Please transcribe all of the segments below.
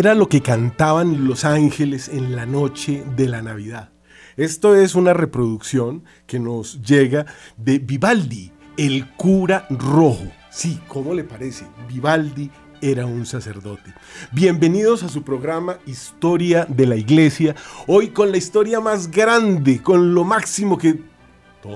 era lo que cantaban los ángeles en la noche de la Navidad. Esto es una reproducción que nos llega de Vivaldi, el cura rojo. Sí, ¿cómo le parece? Vivaldi era un sacerdote. Bienvenidos a su programa Historia de la Iglesia, hoy con la historia más grande, con lo máximo que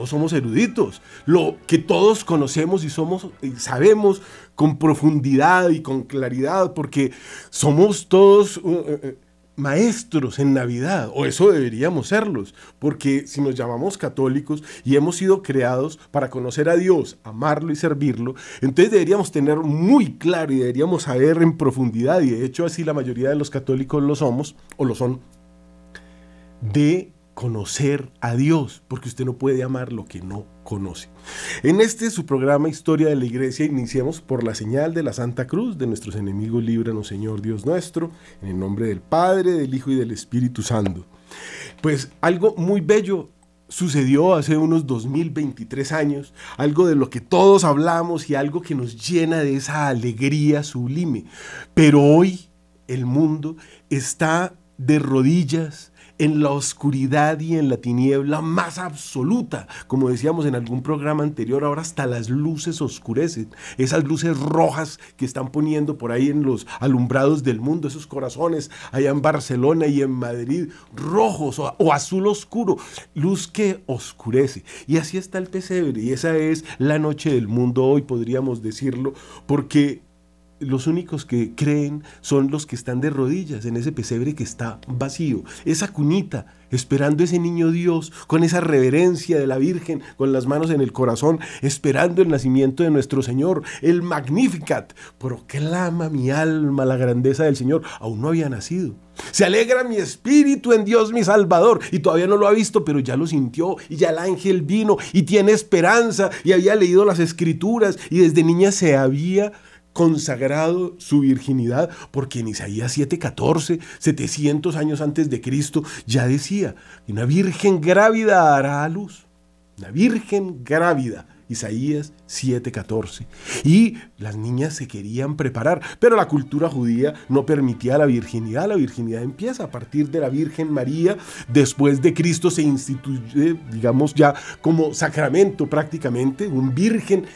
somos eruditos, lo que todos conocemos y somos y sabemos con profundidad y con claridad, porque somos todos uh, uh, uh, maestros en Navidad, o eso deberíamos serlos, porque si nos llamamos católicos y hemos sido creados para conocer a Dios, amarlo y servirlo, entonces deberíamos tener muy claro y deberíamos saber en profundidad, y de hecho así la mayoría de los católicos lo somos, o lo son, de conocer a Dios, porque usted no puede amar lo que no conoce. En este su programa Historia de la Iglesia iniciamos por la señal de la Santa Cruz de nuestros enemigos, líbranos Señor Dios nuestro, en el nombre del Padre, del Hijo y del Espíritu Santo. Pues algo muy bello sucedió hace unos 2023 años, algo de lo que todos hablamos y algo que nos llena de esa alegría sublime. Pero hoy el mundo está de rodillas, en la oscuridad y en la tiniebla más absoluta. Como decíamos en algún programa anterior, ahora hasta las luces oscurecen. Esas luces rojas que están poniendo por ahí en los alumbrados del mundo, esos corazones allá en Barcelona y en Madrid, rojos o, azul oscuro, luz que oscurece. Y así está el pesebre y esa es la noche del mundo hoy, podríamos decirlo, porque los únicos que creen son los que están de rodillas en ese pesebre que está vacío, esa cunita, esperando ese niño Dios, con esa reverencia de la Virgen, con las manos en el corazón, esperando el nacimiento de nuestro Señor, el Magnificat. Proclama mi alma la grandeza del Señor, aún no había nacido. Se alegra mi espíritu en Dios mi Salvador. Y todavía no lo ha visto, pero ya lo sintió. Y ya el ángel vino y tiene esperanza. Y había leído las escrituras. Y desde niña se había consagrado su virginidad, porque en Isaías 7:14, 700 años antes de Cristo, ya decía, una virgen grávida dará a luz. Una virgen grávida. Isaías 7:14. Y las niñas se querían preparar, pero la cultura judía no permitía la virginidad. La virginidad empieza a partir de la Virgen María. Después de Cristo se instituye, digamos, ya como sacramento prácticamente, un virgen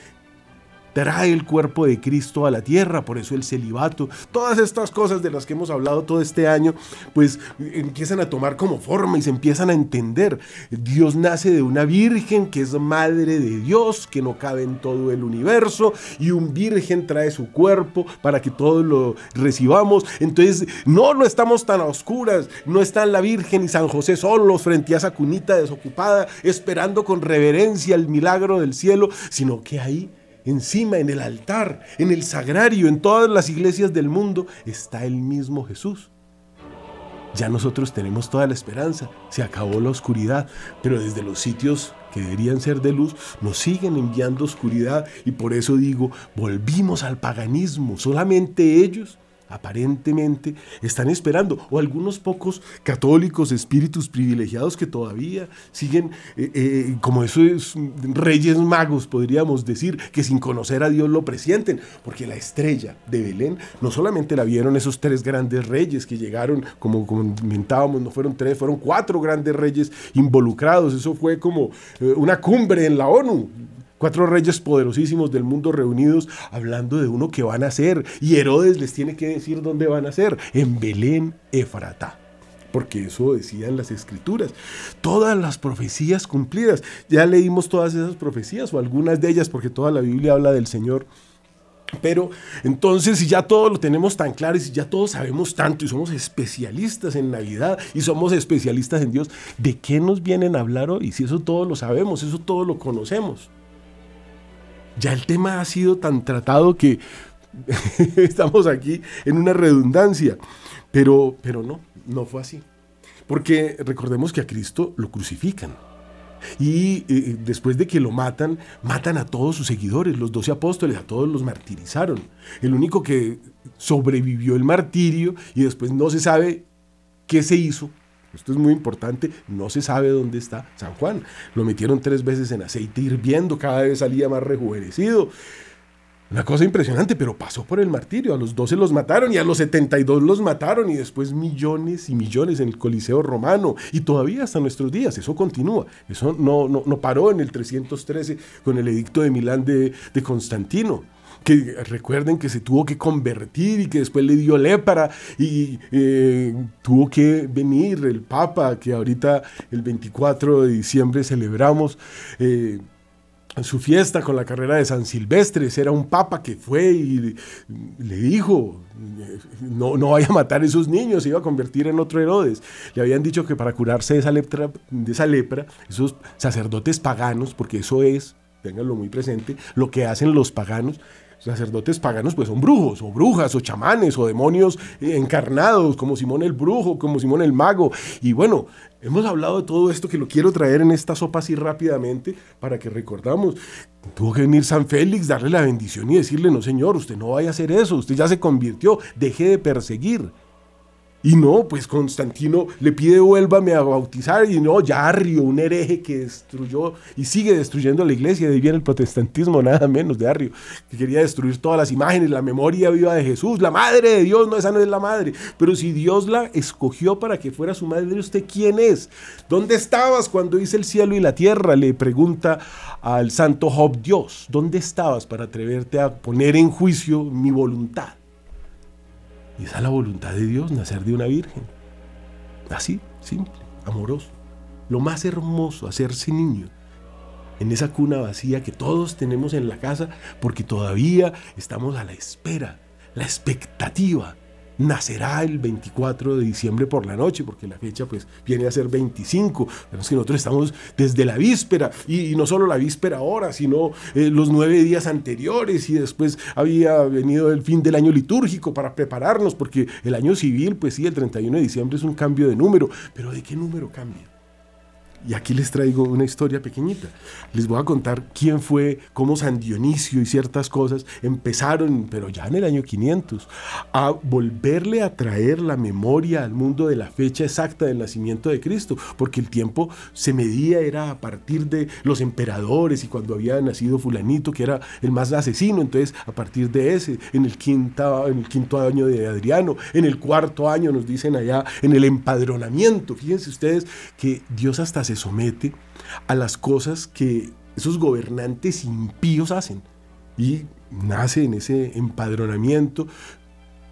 trae el cuerpo de Cristo a la tierra, por eso el celibato, todas estas cosas de las que hemos hablado todo este año, pues empiezan a tomar como forma y se empiezan a entender. Dios nace de una virgen que es madre de Dios, que no cabe en todo el universo, y un virgen trae su cuerpo para que todos lo recibamos. Entonces, no, no estamos tan a oscuras, no están la Virgen y San José solos frente a esa cunita desocupada, esperando con reverencia el milagro del cielo, sino que ahí encima en el altar, en el sagrario, en todas las iglesias del mundo, está el mismo Jesús. Ya nosotros tenemos toda la esperanza, se acabó la oscuridad, pero desde los sitios que deberían ser de luz nos siguen enviando oscuridad y por eso digo, volvimos al paganismo, solamente ellos aparentemente están esperando, o algunos pocos católicos, espíritus privilegiados que todavía siguen eh, eh, como esos reyes magos, podríamos decir, que sin conocer a Dios lo presienten, porque la estrella de Belén no solamente la vieron esos tres grandes reyes que llegaron, como comentábamos, no fueron tres, fueron cuatro grandes reyes involucrados, eso fue como eh, una cumbre en la ONU, Cuatro reyes poderosísimos del mundo reunidos hablando de uno que van a ser. Y Herodes les tiene que decir dónde van a ser. En Belén, Efrata. Porque eso decían las escrituras. Todas las profecías cumplidas. Ya leímos todas esas profecías o algunas de ellas porque toda la Biblia habla del Señor. Pero entonces, si ya todo lo tenemos tan claro y si ya todos sabemos tanto y somos especialistas en Navidad y somos especialistas en Dios, ¿de qué nos vienen a hablar hoy? Si eso todo lo sabemos, eso todo lo conocemos ya el tema ha sido tan tratado que estamos aquí en una redundancia. Pero, pero no, no fue así. Porque recordemos que a Cristo lo crucifican. Y eh, después de que lo matan, matan a todos sus seguidores, los doce apóstoles, a todos los martirizaron. El único que sobrevivió el martirio y después no se sabe qué se hizo esto es muy importante, no se sabe dónde está San Juan. Lo metieron tres veces en aceite hirviendo, cada vez salía más rejuvenecido. Una cosa impresionante, pero pasó por el martirio. A los 12 los mataron y a los 72 los mataron y después millones y millones en el Coliseo romano. Y todavía hasta nuestros días, eso continúa. Eso no, no, paró en el 313 con el edicto de Milán de, de Constantino que recuerden que se tuvo que convertir y que después le dio lepra y eh, tuvo que venir el Papa, que ahorita el 24 de diciembre celebramos. Eh, su fiesta con la carrera de San Silvestre, era un papa que fue y le dijo, no, no vaya a matar a esos niños, se iba a convertir en otro Herodes. Le habían dicho que para curarse de esa, lepra, de esa lepra, esos sacerdotes paganos, porque eso es, ténganlo muy presente, lo que hacen los paganos, sacerdotes paganos pues son brujos o brujas o chamanes o demonios encarnados como Simón el brujo, como Simón el mago. Y bueno, hemos hablado de todo esto que lo quiero traer en esta sopa así rápidamente para que recordamos. Tuvo que venir San Félix, darle la bendición y decirle, no señor, usted no vaya a hacer eso, usted ya se convirtió, deje de perseguir. Y no, pues Constantino le pide vuélvame a bautizar y no, Arrio, un hereje que destruyó y sigue destruyendo la iglesia, de ahí viene el protestantismo, nada menos de Arrio, que quería destruir todas las imágenes, la memoria viva de Jesús, la madre de Dios, no, esa no es la madre, pero si Dios la escogió para que fuera su madre, ¿usted quién es? ¿Dónde estabas cuando hice el cielo y la tierra? Le pregunta al santo Job Dios, ¿dónde estabas para atreverte a poner en juicio mi voluntad? Y esa es la voluntad de Dios, nacer de una virgen. Así, simple, amoroso. Lo más hermoso, hacerse niño. En esa cuna vacía que todos tenemos en la casa porque todavía estamos a la espera, la expectativa nacerá el 24 de diciembre por la noche, porque la fecha pues viene a ser 25, pero que nosotros estamos desde la víspera, y, no solo la víspera ahora, sino eh, los nueve días anteriores, y después había venido el fin del año litúrgico para prepararnos, porque el año civil, pues sí, el 31 de diciembre es un cambio de número, pero ¿de qué número cambia? Y aquí les traigo una historia pequeñita. Les voy a contar quién fue, cómo San Dionisio y ciertas cosas empezaron, pero ya en el año 500, a volverle a traer la memoria al mundo de la fecha exacta del nacimiento de Cristo, porque el tiempo se medía era a partir de los emperadores y cuando había nacido fulanito, que era el más asesino, entonces a partir de ese, en el, quinta, en el quinto año de Adriano, en el cuarto año nos dicen allá, en el empadronamiento, fíjense ustedes que Dios hasta se somete a las cosas que esos gobernantes impíos hacen. Y nace en ese empadronamiento,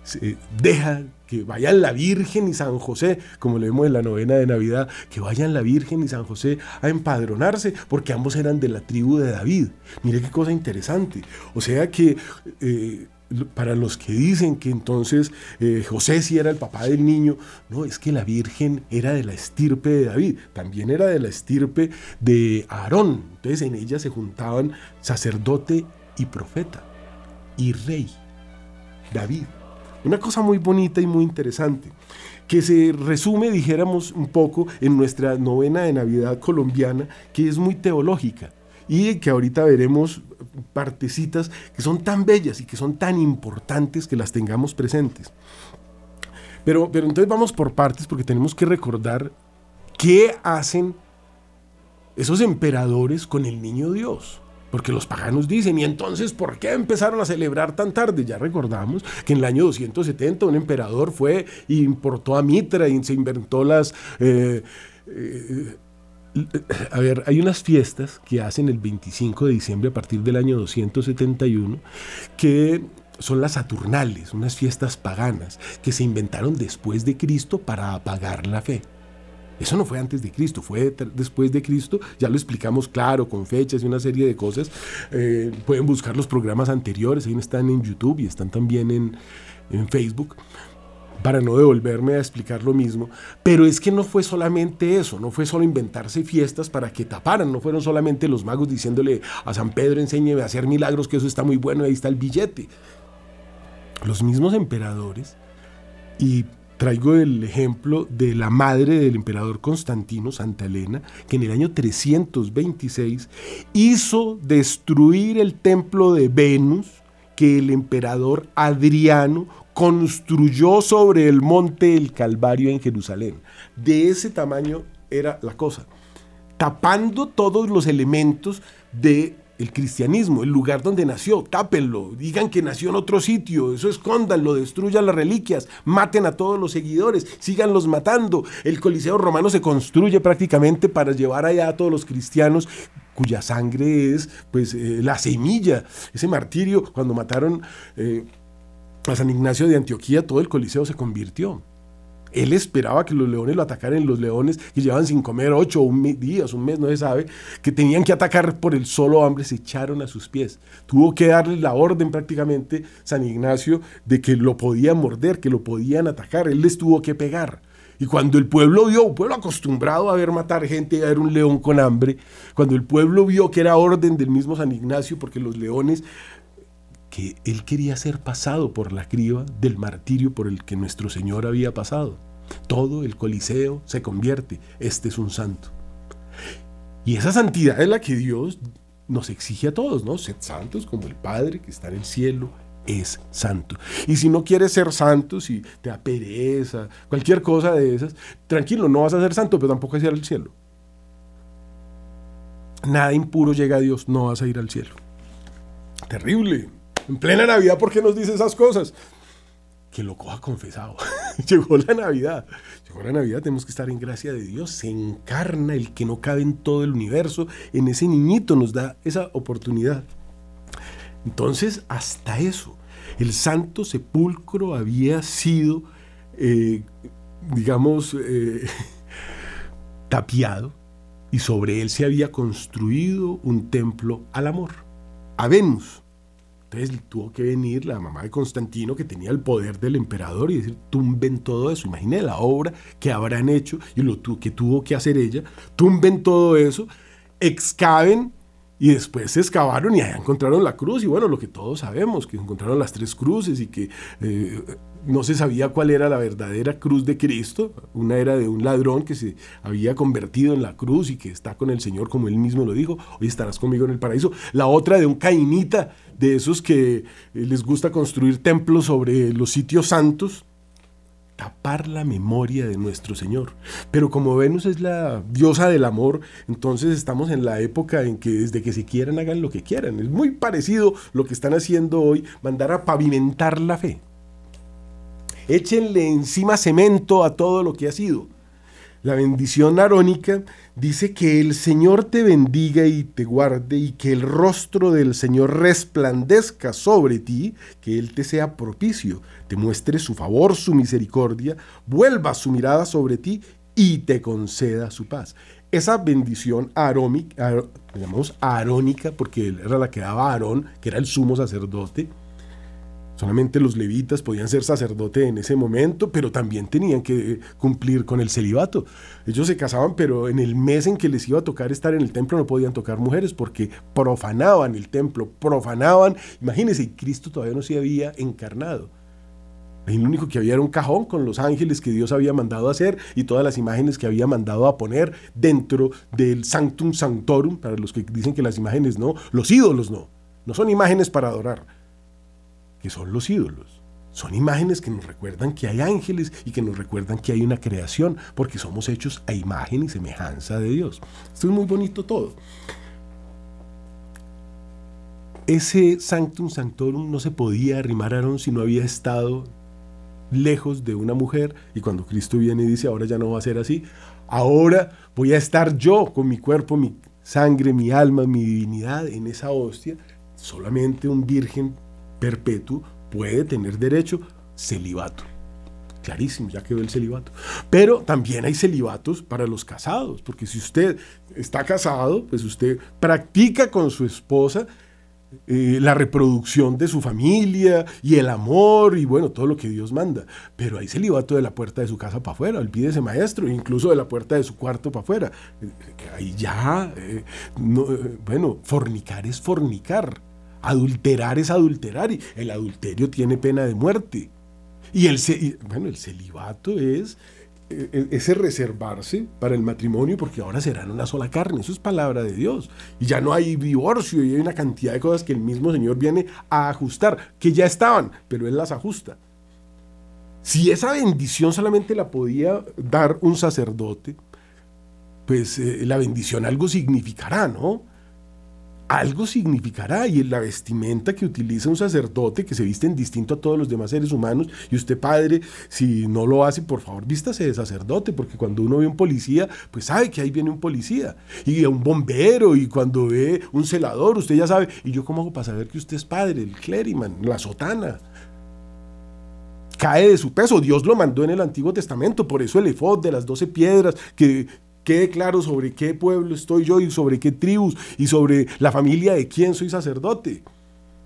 se deja que vayan la Virgen y San José, como le vemos en la novena de Navidad, que vayan la Virgen y San José a empadronarse, porque ambos eran de la tribu de David. Mire qué cosa interesante. O sea que eh, para los que dicen que entonces eh, José sí era el papá del niño, no, es que la Virgen era de la estirpe de David, también era de la estirpe de Aarón. Entonces en ella se juntaban sacerdote y profeta y rey, David. Una cosa muy bonita y muy interesante, que se resume, dijéramos un poco, en nuestra novena de Navidad colombiana, que es muy teológica y que ahorita veremos partecitas que son tan bellas y que son tan importantes que las tengamos presentes. Pero, pero entonces vamos por partes porque tenemos que recordar qué hacen esos emperadores con el niño Dios. Porque los paganos dicen, ¿y entonces por qué empezaron a celebrar tan tarde? Ya recordamos que en el año 270 un emperador fue e importó a Mitra y se inventó las... Eh, eh, a ver, hay unas fiestas que hacen el 25 de diciembre a partir del año 271 que son las Saturnales, unas fiestas paganas que se inventaron después de Cristo para apagar la fe. Eso no fue antes de Cristo, fue después de Cristo. Ya lo explicamos claro, con fechas y una serie de cosas. Eh, pueden buscar los programas anteriores, ahí están en YouTube y están también en, en Facebook para no devolverme a explicar lo mismo, pero es que no fue solamente eso, no fue solo inventarse fiestas para que taparan, no fueron solamente los magos diciéndole a San Pedro enséñeme a hacer milagros, que eso está muy bueno, ahí está el billete. Los mismos emperadores, y traigo el ejemplo de la madre del emperador Constantino, Santa Elena, que en el año 326 hizo destruir el templo de Venus, que el emperador Adriano construyó sobre el monte el Calvario en Jerusalén. De ese tamaño era la cosa, tapando todos los elementos de el cristianismo, el lugar donde nació, tápenlo, digan que nació en otro sitio, eso escóndanlo, destruyan las reliquias, maten a todos los seguidores, síganlos matando. El Coliseo romano se construye prácticamente para llevar allá a todos los cristianos cuya sangre es pues eh, la semilla, ese martirio, cuando mataron eh, a San Ignacio de Antioquía, todo el Coliseo se convirtió. Él esperaba que los leones lo atacaran, los leones que llevaban sin comer ocho un días, un mes, no se sabe, que tenían que atacar por el solo hambre, se echaron a sus pies. Tuvo que darle la orden prácticamente San Ignacio de que lo podían morder, que lo podían atacar. Él les tuvo que pegar. Y cuando el pueblo vio, un pueblo acostumbrado a ver matar gente, a ver un león con hambre, cuando el pueblo vio que era orden del mismo San Ignacio, porque los leones que él quería ser pasado por la criba del martirio por el que nuestro Señor había pasado. Todo el Coliseo se convierte. Este es un santo. Y esa santidad es la que Dios nos exige a todos, ¿no? Sed santos como el Padre que está en el cielo es santo. Y si no quieres ser santo, si te da pereza, cualquier cosa de esas, tranquilo, no vas a ser santo, pero tampoco vas a ir al cielo. Nada impuro llega a Dios, no vas a ir al cielo. Terrible. En plena Navidad, ¿por qué nos dice esas cosas? Que lo coja confesado. Llegó la Navidad. Llegó la Navidad, tenemos que estar en gracia de Dios. Se encarna el que no cabe en todo el universo. En ese niñito nos da esa oportunidad. Entonces, hasta eso, el santo sepulcro había sido, eh, digamos, eh, tapiado y sobre él se había construido un templo al amor, a Venus. Entonces tuvo que venir la mamá de Constantino, que tenía el poder del emperador, y decir, tumben todo eso. Imagínate la obra que habrán hecho y lo que tuvo que hacer ella. Tumben todo eso, excaven y después se excavaron y allá encontraron la cruz. Y bueno, lo que todos sabemos, que encontraron las tres cruces y que eh, no se sabía cuál era la verdadera cruz de Cristo. Una era de un ladrón que se había convertido en la cruz y que está con el Señor, como él mismo lo dijo. Hoy estarás conmigo en el paraíso. La otra de un cainita, de esos que eh, les gusta construir templos sobre los sitios santos tapar la memoria de nuestro Señor. Pero como Venus es la diosa del amor, entonces estamos en la época en que desde que se quieran hagan lo que quieran. Es muy parecido lo que están haciendo hoy, mandar a pavimentar la fe. Échenle encima cemento a todo lo que ha sido. La bendición arónica dice que el Señor te bendiga y te guarde y que el rostro del Señor resplandezca sobre ti, que Él te sea propicio, te muestre su favor, su misericordia, vuelva su mirada sobre ti y te conceda su paz. Esa bendición arómica, llamamos arónica porque era la que daba Aarón, que era el sumo sacerdote, Solamente los levitas podían ser sacerdote en ese momento, pero también tenían que cumplir con el celibato. Ellos se casaban, pero en el mes en que les iba a tocar estar en el templo no podían tocar mujeres porque profanaban el templo, profanaban. Imagínense, Cristo todavía no se había encarnado. Ahí lo único que había era un cajón con los ángeles que Dios había mandado a hacer y todas las imágenes que había mandado a poner dentro del Sanctum Sanctorum, para los que dicen que las imágenes no, los ídolos no, no son imágenes para adorar que son los ídolos. Son imágenes que nos recuerdan que hay ángeles y que nos recuerdan que hay una creación, porque somos hechos a imagen y semejanza de Dios. Esto es muy bonito todo. Ese Sanctum Sanctorum no se podía arrimar a Aarón si no había estado lejos de una mujer y cuando Cristo viene y dice, ahora ya no va a ser así, ahora voy a estar yo con mi cuerpo, mi sangre, mi alma, mi divinidad en esa hostia, solamente un virgen perpetuo puede tener derecho celibato. Clarísimo, ya quedó el celibato. Pero también hay celibatos para los casados, porque si usted está casado, pues usted practica con su esposa eh, la reproducción de su familia y el amor y bueno, todo lo que Dios manda. Pero hay celibato de la puerta de su casa para afuera, olvídese maestro, incluso de la puerta de su cuarto para afuera. Eh, ahí ya, eh, bueno, fornicar es fornicar. Adulterar es adulterar y el adulterio tiene pena de muerte. Y el, bueno, el celibato es e, e, ese reservarse para el matrimonio porque ahora serán una sola carne. Eso es palabra de Dios. Y ya no hay divorcio y hay una cantidad de cosas que el mismo Señor viene a ajustar, que ya estaban, pero Él las ajusta. Si esa bendición solamente la podía dar un sacerdote, pues eh, la bendición algo significará, ¿no? Algo significará y la vestimenta que utiliza un sacerdote que se viste en distinto a todos los demás seres humanos y usted padre si no lo hace por favor vístase de sacerdote porque cuando uno ve un policía pues sabe que ahí viene un policía y un bombero y cuando ve un celador usted ya sabe y yo cómo hago para saber que usted es padre el clériman la sotana cae de su peso. Dios lo mandó en el Antiguo Testamento, por eso el efod de las doce piedras que quede claro sobre qué pueblo estoy yo y sobre qué tribus y sobre la familia de quién soy sacerdote.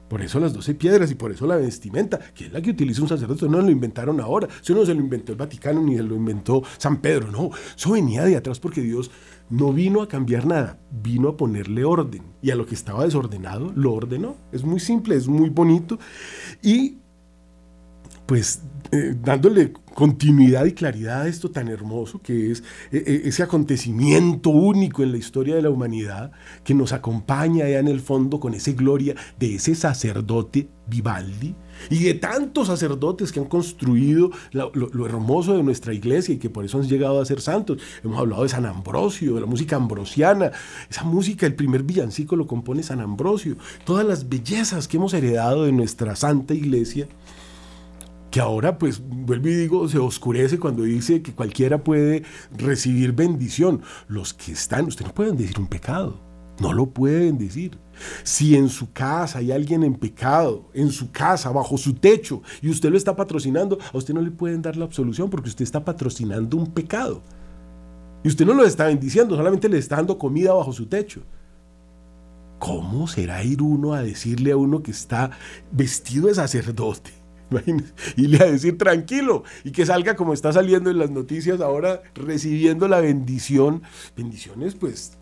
Por eso las doce piedras y por eso la vestimenta, que es la que utiliza un sacerdote, no lo inventaron ahora, eso no se lo inventó el Vaticano ni se lo inventó San Pedro, no, eso venía de atrás porque Dios no vino a cambiar nada, vino a ponerle orden. Y a lo que estaba desordenado lo ordenó. Es muy simple, es muy bonito. Y pues eh, dándole continuidad y claridad a esto tan hermoso que es eh, eh, ese acontecimiento único en la historia de la humanidad que nos acompaña allá en el fondo con esa gloria de ese sacerdote Vivaldi y de tantos sacerdotes que han construido lo, hermoso de nuestra iglesia y que por eso han llegado a ser santos. Hemos hablado de San Ambrosio, de la música ambrosiana. Esa música, el primer villancico lo compone San Ambrosio. Todas las bellezas que hemos heredado de nuestra santa iglesia que ahora pues vuelvo y digo, se oscurece cuando dice que cualquiera puede recibir bendición. Los que están, usted no pueden decir un pecado, no lo pueden decir. Si en su casa hay alguien en pecado, en su casa, bajo su techo, y usted lo está patrocinando, a usted no le pueden dar la absolución porque usted está patrocinando un pecado. Y usted no lo está bendiciendo, solamente le está dando comida bajo su techo. ¿Cómo será ir uno a decirle a uno que está vestido de sacerdote? Y le a decir tranquilo y que salga como está saliendo en las noticias ahora recibiendo la bendición. Bendiciones pues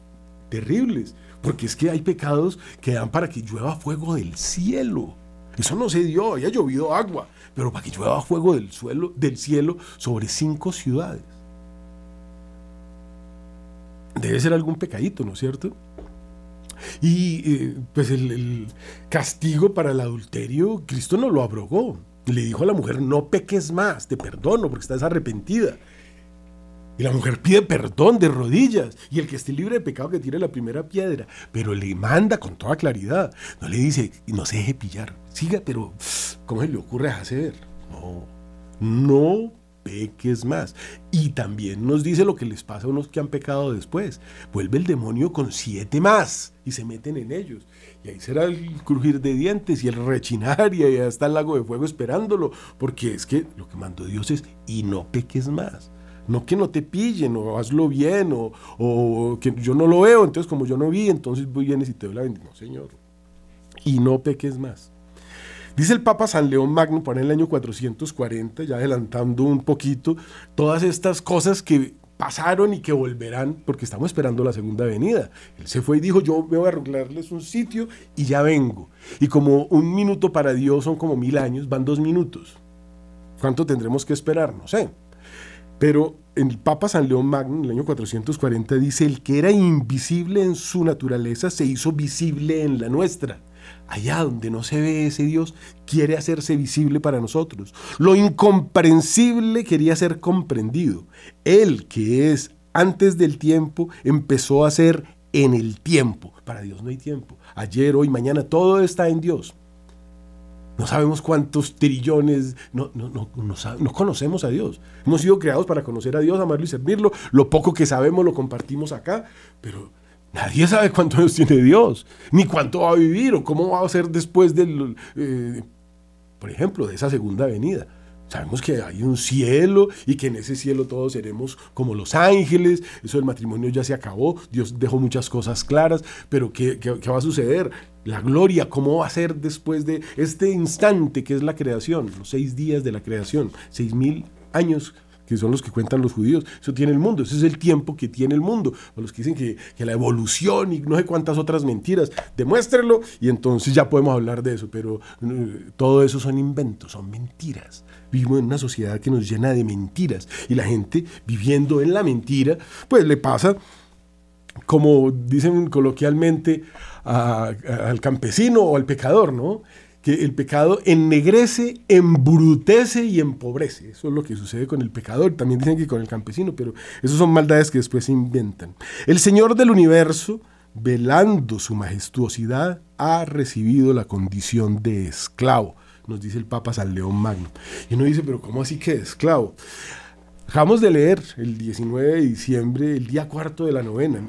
terribles, porque es que hay pecados que dan para que llueva fuego del cielo. Eso no se dio, haya llovido agua, pero para que llueva fuego del, suelo, del cielo sobre cinco ciudades. Debe ser algún pecadito, ¿no es cierto? Y eh, pues el, castigo para el adulterio, Cristo no lo abrogó le dijo a la mujer, no peques más, te perdono porque estás arrepentida. Y la mujer pide perdón de rodillas. Y el que esté libre de pecado que tire la primera piedra. Pero le manda con toda claridad. No le dice, no se deje pillar. Siga, pero ¿cómo se le ocurre hacer? No, no peques más. Y también nos dice lo que les pasa a unos que han pecado después. Vuelve el demonio con siete más y se meten en ellos. Ahí será el crujir de dientes y el rechinar y ahí está el lago de fuego esperándolo. Porque es que lo que mandó Dios es y no peques más. No que no te pillen o hazlo bien o, o que yo no lo veo, entonces como yo no vi, entonces voy vienes y te doy la bendición. Señor. Y no peques más. Dice el Papa San León Magno, por el año 440, ya adelantando un poquito, todas estas cosas que pasaron y que volverán, porque estamos esperando la segunda venida. Él se fue y dijo, yo voy a arreglarles un sitio y ya vengo. Y como un minuto para Dios son como mil años, van dos minutos. ¿Cuánto tendremos que esperar? No sé. Pero el Papa San León Magno, en el año 440, dice, el que era invisible en su naturaleza se hizo visible en la nuestra allá donde no se ve ese Dios, quiere hacerse visible para nosotros. Lo incomprensible quería ser comprendido. Él, que es antes del tiempo, empezó a ser en el tiempo. Para Dios no hay tiempo. Ayer, hoy, mañana, todo está en Dios. No sabemos cuántos trillones, no, no, no, no, conocemos a Dios. Hemos sido creados para conocer a Dios, amarlo y servirlo. Lo poco que sabemos lo compartimos acá, pero Nadie sabe cuántos años tiene Dios, ni cuánto va a vivir o cómo va a ser después del, eh, por ejemplo, de esa segunda venida. Sabemos que hay un cielo y que en ese cielo todos seremos como los ángeles. Eso del matrimonio ya se acabó. Dios dejó muchas cosas claras. Pero ¿qué, qué, qué va a suceder? La gloria, ¿cómo va a ser después de este instante que es la creación? Los seis días de la creación. Seis mil años que son los que cuentan los judíos. Eso tiene el mundo, ese es el tiempo que tiene el mundo. O los que dicen que, la evolución y no sé cuántas otras mentiras, demuéstrenlo y entonces ya podemos hablar de eso. Pero eh, todo eso son inventos, son mentiras. Vivimos en una sociedad que nos llena de mentiras y la gente viviendo en la mentira, pues le pasa como dicen coloquialmente al campesino o al pecador, ¿no? Que el pecado ennegrece, embrutece y empobrece. Eso es lo que sucede con el pecador. También dicen que con el campesino, pero esas son maldades que después se inventan. El Señor del universo velando su majestuosidad, ha recibido la condición de esclavo, nos dice el Papa San León Magno. Y uno dice, pero ¿cómo así que esclavo? Acabamos de leer el 19 de diciembre, el día cuarto de la novena,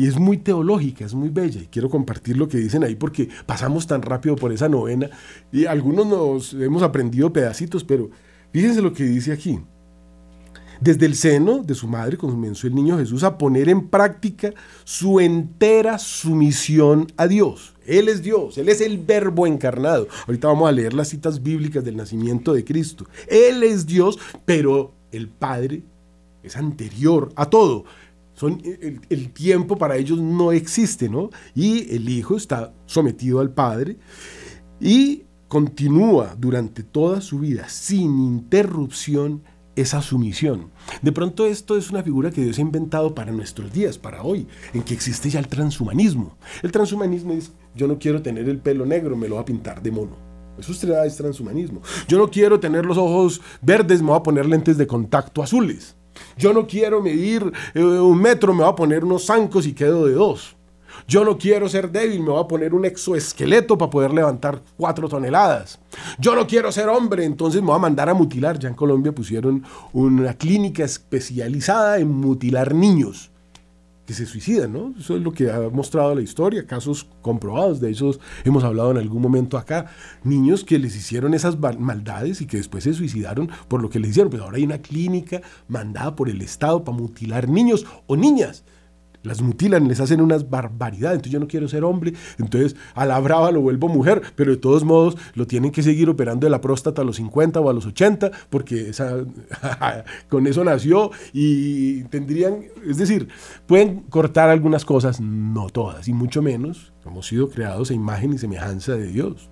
y es muy teológica, es muy bella, y quiero compartir lo que dicen ahí porque pasamos tan rápido por esa novena, y algunos nos hemos aprendido pedacitos, pero fíjense lo que dice aquí. Desde el seno de su madre comenzó el niño Jesús a poner en práctica su entera sumisión a Dios. Él es Dios, Él es el verbo encarnado. Ahorita vamos a leer las citas bíblicas del nacimiento de Cristo. Él es Dios, pero el Padre es anterior a todo. Son, el, el, tiempo para ellos no existe, ¿no? Y el Hijo está sometido al Padre y continúa durante toda su vida sin interrupción esa sumisión. De pronto esto es una figura que Dios ha inventado para nuestros días, para hoy, en que existe ya el transhumanismo. El transhumanismo es, yo no quiero tener el pelo negro, me lo voy a pintar de mono. Eso es transhumanismo. Yo no quiero tener los ojos verdes, me voy a poner lentes de contacto azules. Yo no quiero medir eh, un metro, me voy a poner unos zancos y quedo de dos. Yo no quiero ser débil, me voy a poner un exoesqueleto para poder levantar cuatro toneladas. Yo no quiero ser hombre, entonces me voy a mandar a mutilar. Ya en Colombia pusieron una clínica especializada en mutilar niños que se suicidan, ¿no? Eso es lo que ha mostrado la historia, casos comprobados, de esos hemos hablado en algún momento acá, niños que les hicieron esas maldades y que después se suicidaron por lo que les hicieron, pero ahora hay una clínica mandada por el Estado para mutilar niños o niñas las mutilan, les hacen unas barbaridades. Entonces yo no quiero ser hombre, entonces a la brava lo vuelvo mujer, pero de todos modos lo tienen que seguir operando de la próstata a los 50 o a los 80, porque esa, con eso nació y tendrían, es decir, pueden cortar algunas cosas, no todas, y mucho menos hemos sido creados a imagen y semejanza de Dios.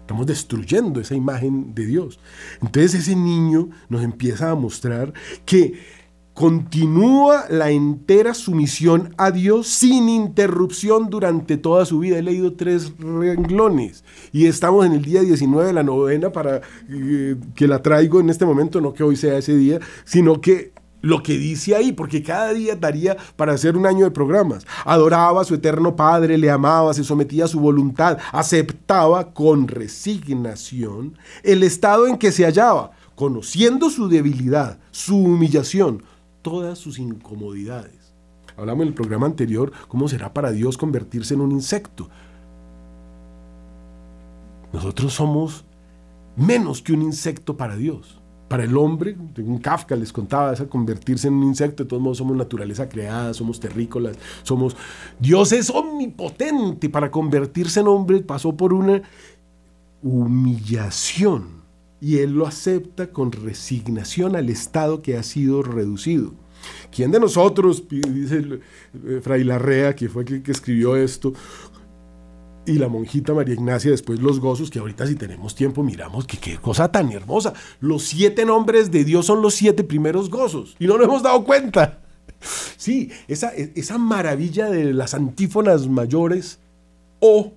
Estamos destruyendo esa imagen de Dios. Entonces ese niño nos empieza a mostrar que continúa la entera sumisión a Dios sin interrupción durante toda su vida. He leído tres renglones y estamos en el día 19 de la novena para eh, que la traigo en este momento, no que hoy sea ese día, sino que lo que dice ahí, porque cada día daría para hacer un año de programas. Adoraba a su eterno Padre, le amaba, se sometía a su voluntad, aceptaba con resignación el estado en que se hallaba, conociendo su debilidad, su humillación, todas sus incomodidades. Hablamos en el programa anterior cómo será para Dios convertirse en un insecto. Nosotros somos menos que un insecto para Dios. Para el hombre, un Kafka les contaba, convertirse en un insecto, de todos modos somos naturaleza creada, somos terrícolas, somos... Dios es omnipotente para convertirse en hombre, pasó por una humillación y él lo acepta con resignación al estado que ha sido reducido. ¿Quién de nosotros, dice eh, Fray Larrea, que fue el que escribió esto, y la monjita María Ignacia después los gozos, que ahorita si tenemos tiempo miramos que qué cosa tan hermosa. Los siete nombres de Dios son los siete primeros gozos y no nos hemos dado cuenta. Sí, esa, esa maravilla de las antífonas mayores o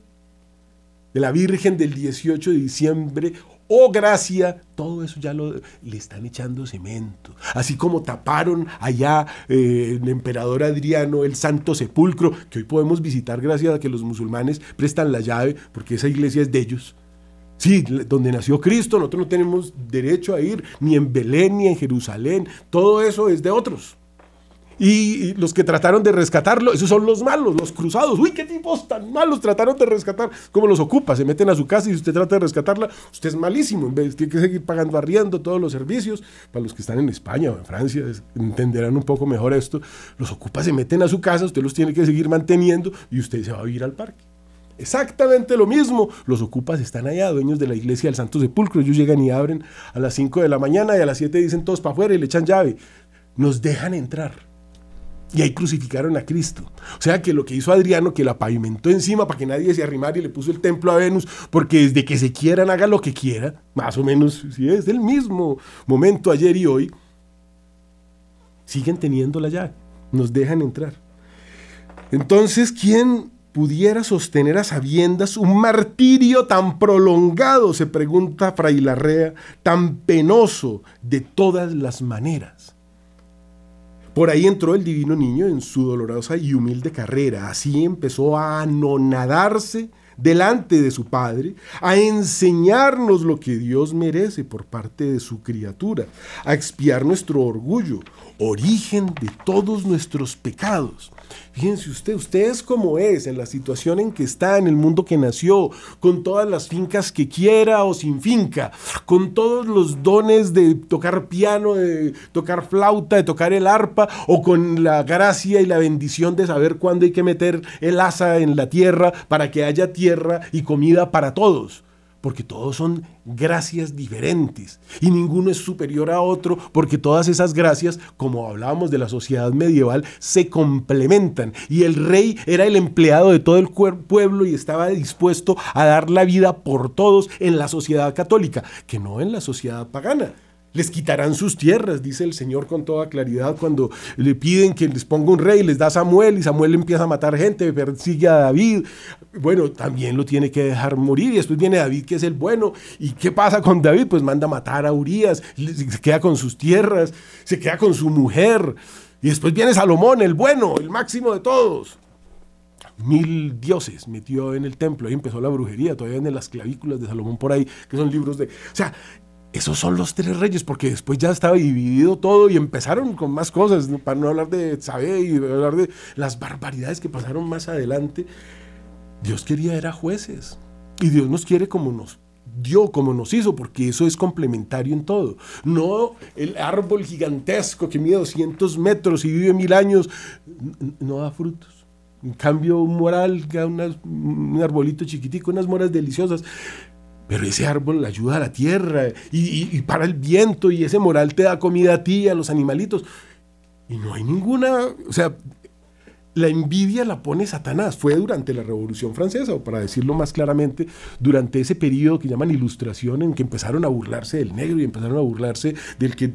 de la Virgen del 18 de diciembre oh gracia, todo eso ya lo, le están echando cemento. Así como taparon allá eh, el emperador Adriano el Santo Sepulcro, que hoy podemos visitar gracias a que los musulmanes prestan la llave, porque esa iglesia es de ellos. Sí, donde nació Cristo, nosotros no tenemos derecho a ir ni en Belén ni en Jerusalén, todo eso es de otros. Y, los que trataron de rescatarlo, esos son los malos, los cruzados. Uy, qué tipos tan malos trataron de rescatar. Como los ocupa, se meten a su casa y si usted trata de rescatarla, usted es malísimo. En vez, tiene que seguir pagando arriendo todos los servicios. Para los que están en España o en Francia, entenderán un poco mejor esto. Los ocupa, se meten a su casa, usted los tiene que seguir manteniendo y usted se va a ir al parque. Exactamente lo mismo. Los ocupas están allá, dueños de la iglesia del Santo Sepulcro. Ellos llegan y abren a las 5 de la mañana y a las 7 dicen todos para afuera y le echan llave. Nos dejan entrar y ahí crucificaron a Cristo. O sea que lo que hizo Adriano, que la pavimentó encima para que nadie se arrimara y le puso el templo a Venus, porque desde que se quieran haga lo que quiera, más o menos, si es del mismo momento ayer y hoy, siguen teniéndola ya, nos dejan entrar. Entonces, ¿quién pudiera sostener a sabiendas un martirio tan prolongado, se pregunta Fray Larrea, tan penoso de todas las maneras? Por ahí entró el divino niño en su dolorosa y humilde carrera. Así empezó a anonadarse delante de su Padre, a enseñarnos lo que Dios merece por parte de su criatura, a expiar nuestro orgullo, origen de todos nuestros pecados. Fíjense usted, usted es como es, en la situación en que está, en el mundo que nació, con todas las fincas que quiera o sin finca, con todos los dones de tocar piano, de tocar flauta, de tocar el arpa, o con la gracia y la bendición de saber cuándo hay que meter el asa en la tierra para que haya tierra y comida para todos porque todos son gracias diferentes y ninguno es superior a otro porque todas esas gracias, como hablábamos de la sociedad medieval, se complementan. Y el rey era el empleado de todo el pueblo y estaba dispuesto a dar la vida por todos en la sociedad católica, que no en la sociedad pagana les quitarán sus tierras, dice el Señor con toda claridad cuando le piden que les ponga un rey, les da Samuel y Samuel empieza a matar gente, persigue a David. Bueno, también lo tiene que dejar morir y después viene David que es el bueno. ¿Y qué pasa con David? Pues manda a matar a Urias, se queda con sus tierras, se queda con su mujer. Y después viene Salomón, el bueno, el máximo de todos mil dioses metió en el templo. Ahí empezó la brujería, todavía en las clavículas de Salomón por ahí, que son libros de... O sea, esos son los tres reyes, porque después ya estaba dividido todo y empezaron con más cosas, para no hablar de Sabe y hablar de las barbaridades que pasaron más adelante. Dios quería era jueces y Dios nos quiere como nos dio, como nos hizo, porque eso es complementario en todo. No el árbol gigantesco que mide 200 metros y vive mil años, no da frutos. En cambio, un moral, un arbolito chiquitico, unas moras deliciosas, pero ese árbol ayuda a la tierra y, para el viento y ese moral te da comida a ti, a los animalitos. Y no hay ninguna, o sea, la envidia la pone Satanás. Fue durante la Revolución Francesa, o para decirlo más claramente, durante ese periodo que llaman ilustración, en que empezaron a burlarse del negro y empezaron a burlarse del que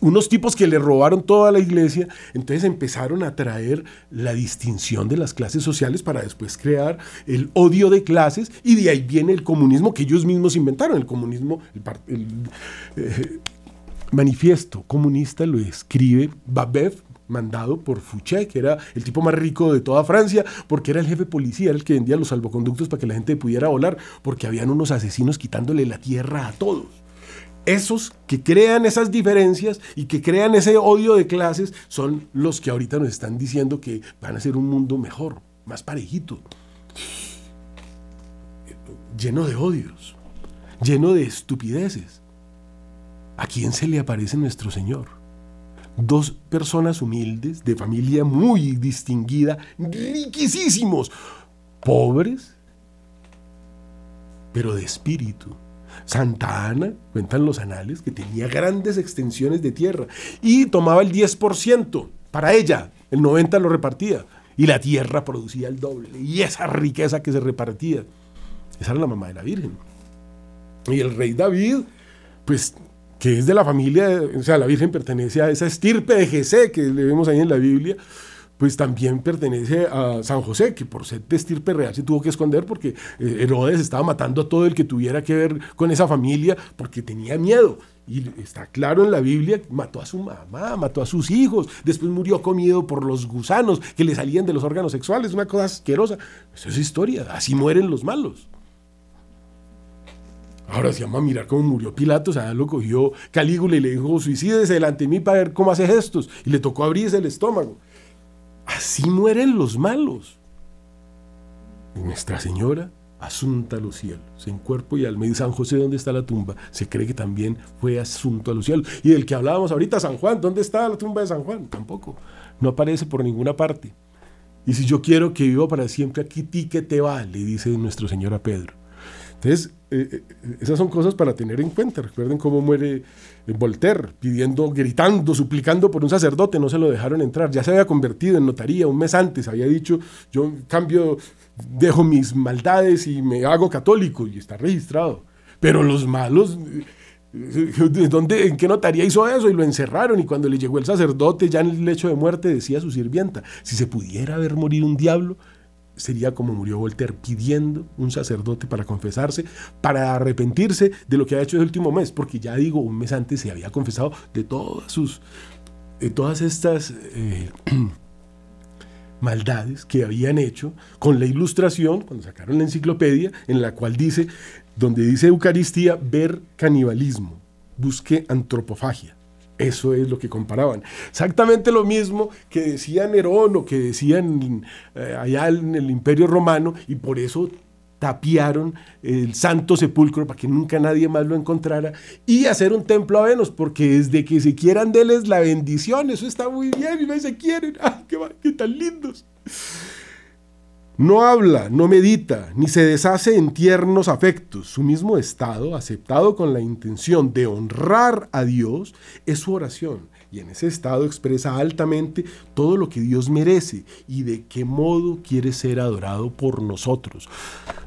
unos tipos que le robaron toda la iglesia, entonces empezaron a traer la distinción de las clases sociales para después crear el odio de clases y de ahí viene el comunismo que ellos mismos inventaron. El comunismo, el, eh, manifiesto comunista lo escribe Babev, mandado por Fouché, que era el tipo más rico de toda Francia, porque era el jefe policía, el que vendía los salvoconductos para que la gente pudiera volar, porque habían unos asesinos quitándole la tierra a todos esos que crean esas diferencias y que crean ese odio de clases son los que ahorita nos están diciendo que van a ser un mundo mejor, más parejito, lleno de odios, lleno de estupideces. ¿A quién se le aparece nuestro Señor? Dos personas humildes, de familia muy distinguida, riquísimos, pobres, pero de espíritu Santa Ana, cuentan los anales, que tenía grandes extensiones de tierra y tomaba el 10% para ella, el 90% lo repartía. Y la tierra producía el doble. Y esa riqueza que se repartía, esa era la mamá de la Virgen. Y el rey David, pues que es de la familia, o sea, la Virgen pertenece a esa estirpe de Jesé que le vemos ahí en la Biblia, pues también pertenece a San José, que por ser de estirpe real se tuvo que esconder porque eh, Herodes estaba matando a todo el que tuviera que ver con esa familia porque tenía miedo. Y está claro en la Biblia, mató a su mamá, mató a sus hijos, después murió comido por los gusanos que le salían de los órganos sexuales, una cosa asquerosa. Eso es historia, así mueren los malos. Ahora se llama a mirar cómo murió Pilato, o sea, lo cogió Calígula y le dijo, suicídese delante de mí para ver cómo hace gestos. Y le tocó abrirse el estómago. Así mueren los malos. Nuestra Señora asunta a los cielos, en cuerpo y alma. Y San José, ¿dónde está la tumba? Se cree que también fue asunto a los cielos. Y del que hablábamos ahorita, San Juan, ¿dónde está la tumba de San Juan? Tampoco. No aparece por ninguna parte. Y si yo quiero que viva para siempre, aquí ti que te va, le dice nuestro Señor a Pedro. Entonces, eh, eh, esas son cosas para tener en cuenta. Recuerden cómo muere eh, Voltaire, pidiendo, gritando, suplicando por un sacerdote, no se lo dejaron entrar. Ya se había convertido en notaría un mes antes, había dicho, yo cambio, dejo mis maldades y me hago católico, y está registrado. Pero los malos, ¿dónde, ¿en qué notaría hizo eso? Y lo encerraron, y cuando le llegó el sacerdote, ya en el lecho de muerte, decía a su sirvienta, si se pudiera ver morir un diablo, sería como murió Voltaire, pidiendo un sacerdote para confesarse, para arrepentirse de lo que ha hecho el último mes, porque ya digo, un mes antes se había confesado de todas sus de todas estas eh, maldades que habían hecho con la ilustración, cuando sacaron la enciclopedia, en la cual dice, donde dice Eucaristía, ver canibalismo, busque antropofagia. Eso es lo que comparaban. Exactamente lo mismo que decía Nerón o que decían eh, allá en el Imperio Romano y por eso tapiaron el santo sepulcro para que nunca nadie más lo encontrara y hacer un templo a Venus, porque desde que se quieran deles la bendición, eso está muy bien y no se quieren, ¡ay, qué tan lindos! No habla, no medita, ni se deshace en tiernos afectos. Su mismo estado, aceptado con la intención de honrar a Dios, es su oración. Y en ese estado expresa altamente todo lo que Dios merece y de qué modo quiere ser adorado por nosotros.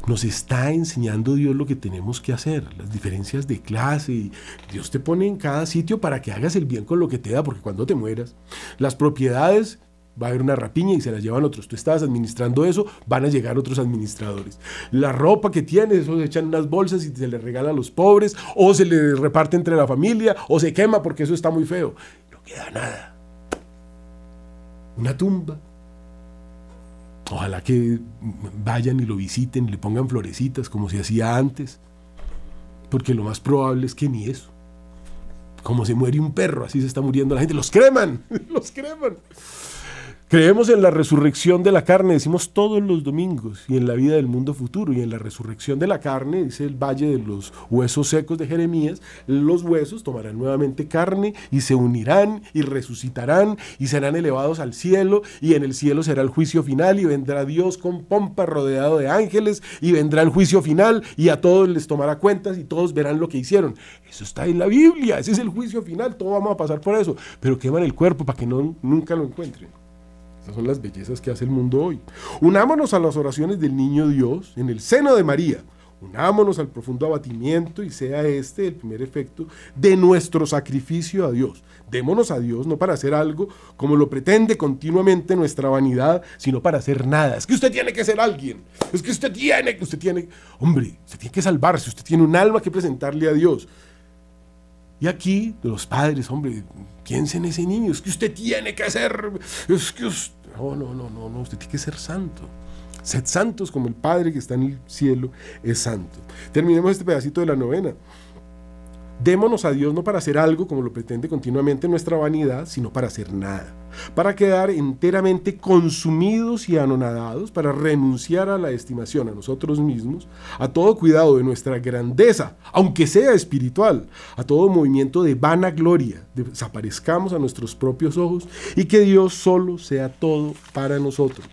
Nos está enseñando Dios lo que tenemos que hacer, las diferencias de clase. Dios te pone en cada sitio para que hagas el bien con lo que te da, porque cuando te mueras, las propiedades va a haber una rapiña y se la llevan otros. Tú estabas administrando eso, van a llegar otros administradores. La ropa que tienes, eso se echan unas bolsas y se le regala a los pobres, o se le reparte entre la familia, o se quema porque eso está muy feo. No queda nada. Una tumba. Ojalá que vayan y lo visiten, le pongan florecitas como se hacía antes, porque lo más probable es que ni eso. Como se muere un perro, así se está muriendo la gente. Los creman, los creman. Creemos en la resurrección de la carne, decimos todos los domingos, y en la vida del mundo futuro, y en la resurrección de la carne, dice el valle de los huesos secos de Jeremías, los huesos tomarán nuevamente carne y se unirán y resucitarán y serán elevados al cielo, y en el cielo será el juicio final, y vendrá Dios con pompa rodeado de ángeles, y vendrá el juicio final, y a todos les tomará cuentas, y todos verán lo que hicieron. Eso está en la Biblia, ese es el juicio final, todos vamos a pasar por eso, pero queman el cuerpo para que no, nunca lo encuentren son las bellezas que hace el mundo hoy. Unámonos a las oraciones del niño Dios en el seno de María. Unámonos al profundo abatimiento y sea este el primer efecto de nuestro sacrificio a Dios. Démonos a Dios no para hacer algo como lo pretende continuamente nuestra vanidad, sino para hacer nada. Es que usted tiene que ser alguien. Es que usted tiene, que usted tiene, hombre, usted tiene que salvarse. Usted tiene un alma que presentarle a Dios. Y aquí los padres, hombre, piensen en ese niño. Es que usted tiene que ser, es que usted no, no, no, no, no, usted tiene que ser santo. Sed santos como el Padre que está en el cielo es santo. Terminemos este pedacito de la novena. Démonos a Dios no para hacer algo como lo pretende continuamente nuestra vanidad, sino para hacer nada, para quedar enteramente consumidos y anonadados, para renunciar a la estimación a nosotros mismos, a todo cuidado de nuestra grandeza, aunque sea espiritual, a todo movimiento de vana gloria, desaparezcamos a nuestros propios ojos y que Dios solo sea todo para nosotros.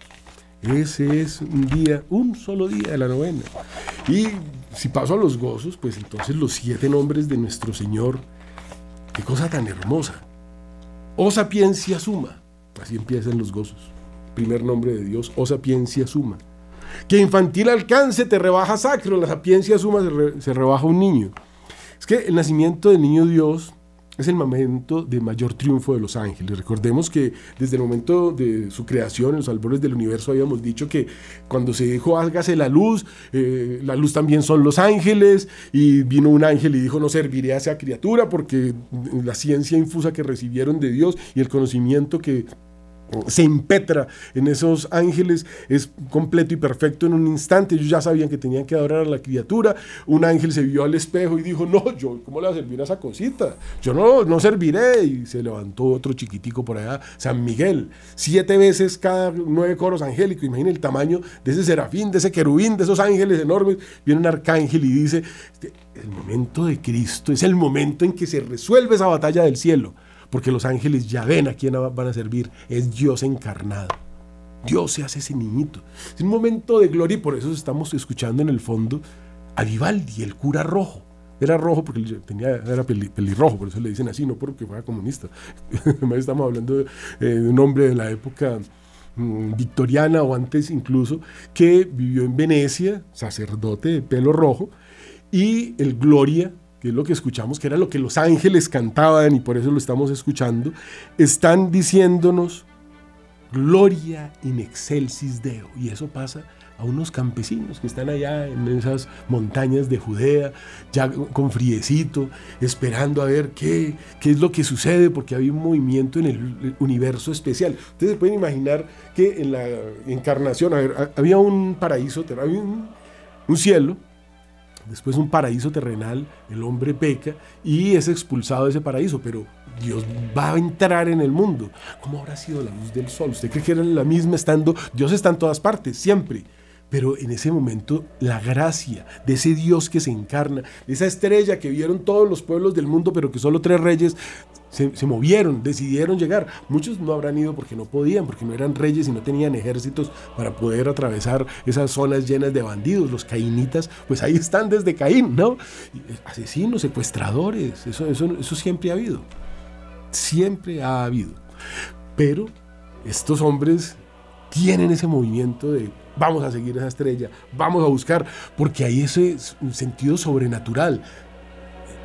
Ese es un día, un solo día de la novena. Y si paso a los gozos, pues entonces los siete nombres de nuestro Señor, qué cosa tan hermosa. O sapiencia suma, así empiezan los gozos. Primer nombre de Dios, o sapiencia suma. Que infantil alcance te rebaja sacro, la sapiencia suma se, se rebaja un niño. Es que el nacimiento del niño Dios es el momento de mayor triunfo de los ángeles. Recordemos que desde el momento de su creación, en los albores del universo, habíamos dicho que cuando se dijo hágase la luz, eh, la luz también son los ángeles, y vino un ángel y dijo no serviré a esa criatura porque la ciencia infusa que recibieron de Dios y el conocimiento que se impetra en esos ángeles, es completo y perfecto en un instante. Ellos ya sabían que tenían que adorar a la criatura. Un ángel se vio al espejo y dijo, no, yo, ¿cómo le voy a servir a esa cosita? Yo no, no serviré. Y se levantó otro chiquitico por allá, San Miguel. Siete veces cada nueve coros angélicos. Imaginen el tamaño de ese serafín, de ese querubín, de esos ángeles enormes. Viene un arcángel y dice, este, el momento de Cristo es el momento en que se resuelve esa batalla del cielo porque los ángeles ya ven a quién van a servir, es Dios encarnado. Dios se hace ese niñito. Es un momento de gloria y por eso estamos escuchando en el fondo a Vivaldi, el cura rojo. Era rojo porque tenía, era pelirrojo, por eso le dicen así, no porque fuera comunista. estamos hablando de, eh, un hombre de la época mm, victoriana o antes incluso, que vivió en Venecia, sacerdote de pelo rojo, y el Gloria que es lo que escuchamos, que era lo que los ángeles cantaban y por eso lo estamos escuchando, están diciéndonos Gloria in excelsis Deo. Y eso pasa a unos campesinos que están allá en esas montañas de Judea, ya con friecito, esperando a ver qué, qué es lo que sucede, porque había un movimiento en el universo especial. Ustedes pueden imaginar que en la encarnación, había un paraíso, había un cielo, después un paraíso terrenal, el hombre peca y es expulsado de ese paraíso, pero Dios va a entrar en el mundo. ¿Cómo habrá sido la luz del sol? ¿Usted cree que era la misma estando? Dios está en todas partes, siempre. Pero en ese momento la gracia de ese Dios que se encarna, de esa estrella que vieron todos los pueblos del mundo, pero que solo tres reyes se, movieron, decidieron llegar. Muchos no habrán ido porque no podían, porque no eran reyes y no tenían ejércitos para poder atravesar esas zonas llenas de bandidos. Los caínitas, pues ahí están desde Caín, ¿no? Eh, asesinos, secuestradores, eso, eso, eso siempre ha habido. Siempre ha habido. Pero estos hombres tienen ese movimiento de vamos a seguir esa estrella, vamos a buscar, porque hay ese sentido sobrenatural.